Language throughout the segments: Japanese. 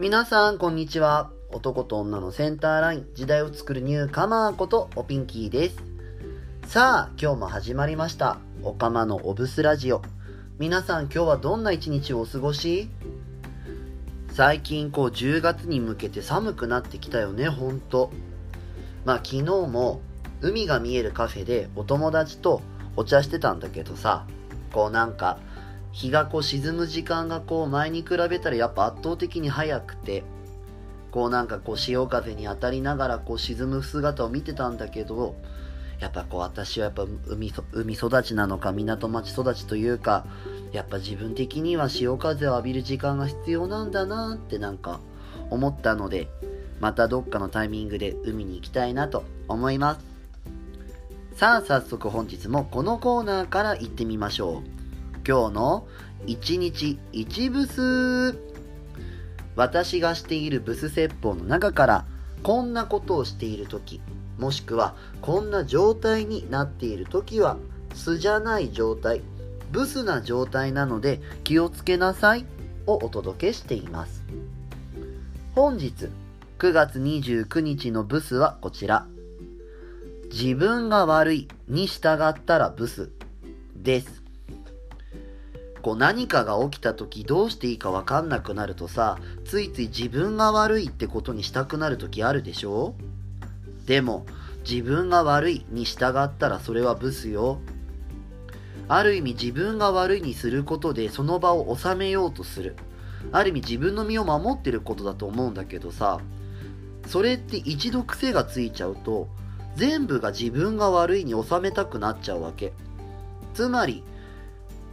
皆さん、こんにちは。男と女のセンターライン、時代を作るニューカマーことおピンキーです。さあ、今日も始まりました。おかまのオブスラジオ。皆さん、今日はどんな一日をお過ごし？最近、こう、10月に向けて寒くなってきたよね、ほんと。まあ、昨日も、海が見えるカフェでお友達とお茶してたんだけどさ、こうなんか、日がこう沈む時間がこう前に比べたらやっぱ圧倒的に早くて、こうなんかこう潮風に当たりながらこう沈む姿を見てたんだけど、やっぱこう私はやっぱ海海育ちなのか港町育ちというか、やっぱ自分的には潮風を浴びる時間が必要なんだなってなんか思ったので、またどっかのタイミングで海に行きたいなと思います。さあ早速本日もこのコーナーから行ってみましょう。今日の1日1ブス私がしているブス説法の中からこんなことをしている時もしくはこんな状態になっている時は素じゃない状態ブスな状態なので気をつけなさいをお届けしています。本日9月29日のブスはこちら。自分が悪いに従ったらブスです。こう何かが起きた時どうしていいかわかんなくなるとさ、ついつい自分が悪いってことにしたくなる時あるでしょ？でも、自分が悪いに従ったらそれはブスよ。ある意味自分が悪いにすることでその場を収めようとする。ある意味自分の身を守ってることだと思うんだけどさ、それって一度癖がついちゃうと、全部が自分が悪いに収めたくなっちゃうわけ。つまり、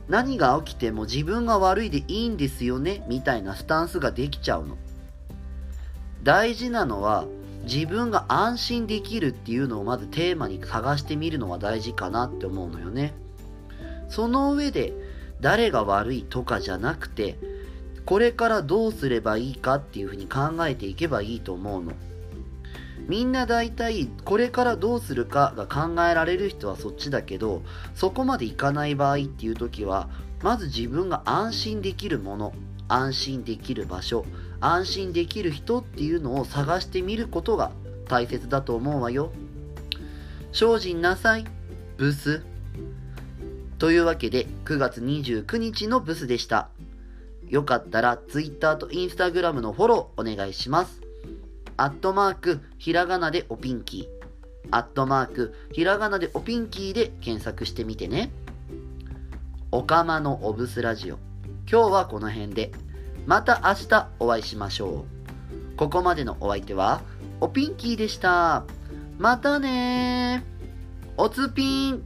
何が起きても自分が悪いでいいんですよねみたいなスタンスができちゃうの。大事なのは自分が安心できるっていうのをまずテーマに探してみるのが大事かなって思うのよね。その上で誰が悪いとかじゃなくてこれからどうすればいいかっていうふうに考えていけばいいと思うの。みんな大体これからどうするかが考えられる人はそっちだけどそこまでいかない場合っていう時はまず自分が安心できるもの安心できる場所安心できる人っていうのを探してみることが大切だと思うわよ。精進なさいブス。というわけで9月29日のブスでした。よかったら Twitter と Instagram のフォローお願いします。アットマーク、ひらがなでおピンキー。アットマーク、ひらがなでおピンキーで検索してみてね。おかまのオブスラジオ。今日はこの辺で。また明日お会いしましょう。ここまでのお相手は、おピンキーでした。またねおつぴん